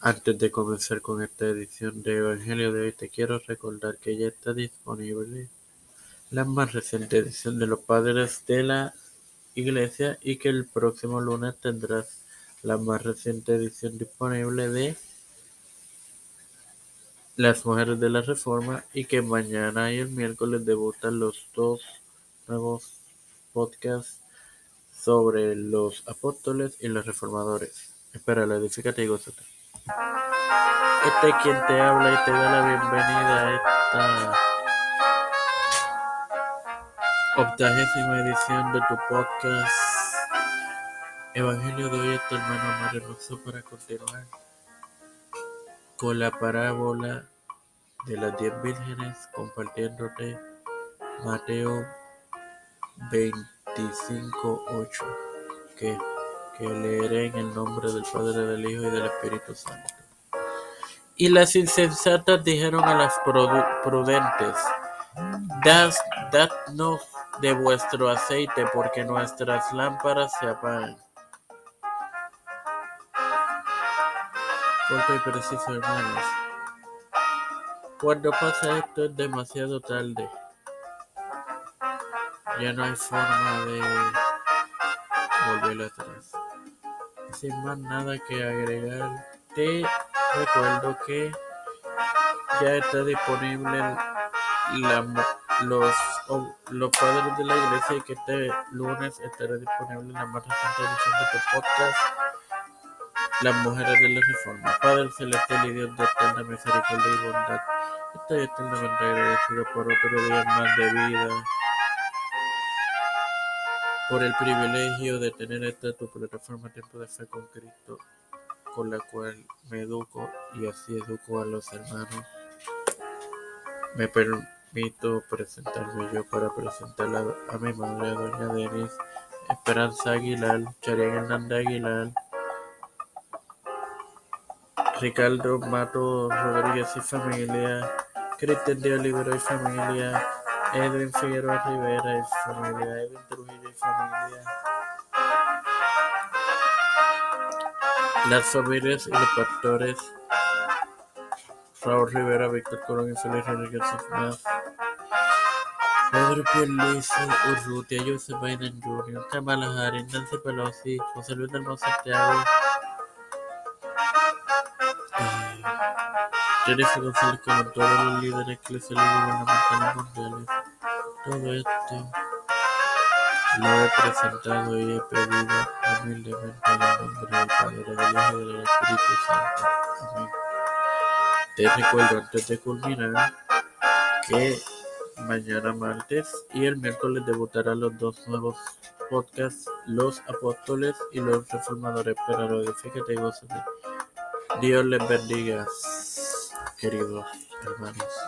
Antes de comenzar con esta edición de Evangelio de hoy, te quiero recordar que ya está disponible la más reciente edición de los Padres de la Iglesia y que el próximo lunes tendrás la más reciente edición disponible de Las Mujeres de la Reforma y que mañana y el miércoles debutan los dos nuevos podcasts sobre los apóstoles y los reformadores. Espera, edifícate y gózate. Este es quien te habla y te da la bienvenida a esta octagésima edición de tu podcast Evangelio de hoy a tu hermano Mario para continuar con la parábola de las diez vírgenes compartiéndote Mateo 25.8 que, que leeré en el nombre del Padre, del Hijo y del Espíritu Santo. Y las insensatas dijeron a las prudentes, dadnos de vuestro aceite, porque nuestras lámparas se apagan. Corto y preciso, hermanos. Cuando pasa esto es demasiado tarde. Ya no hay forma de volver atrás. Sin más nada que agregar, te recuerdo que ya está disponible los, los padres de la iglesia y que este lunes estará disponible la más reciente edición de tu podcast Las mujeres de la reforma. Padre celestial y Dios de eterna misericordia y bondad, estoy eternamente agradecido por otro día más de vida por el privilegio de tener esta tu plataforma Tiempo de Fe con Cristo con la cual me educo y así educo a los hermanos. Me permito presentarme yo para presentar a, mi madre, doña Denis, Esperanza Aguilar, Charián Hernández Aguilar, Ricardo Mato Rodríguez y familia, Cristian de Olivero y familia, Edwin Figueroa Rivera y familia, Edwin Trujillo y familia. Las familias y los pastores Raúl Rivera, Víctor Colón y Félix Rodríguez más. Pedro Pierluisi, Urrutia, Joseph Biden Jr., Kamala Harris, Nancy Pelosi, José Luis del Santiago, eh, Jennifer González como todos los líderes eclesiales y gubernamentales mundiales. Todo esto lo he presentado y he pedido humildemente en el nombre del Padre, del Hijo y del Espíritu Santo. Amén. Te recuerdo antes de culminar que mañana martes y el miércoles debutarán los dos nuevos podcasts, Los Apóstoles y Los Reformadores. Pero edifícate y gózate. Dios les bendiga, queridos hermanos.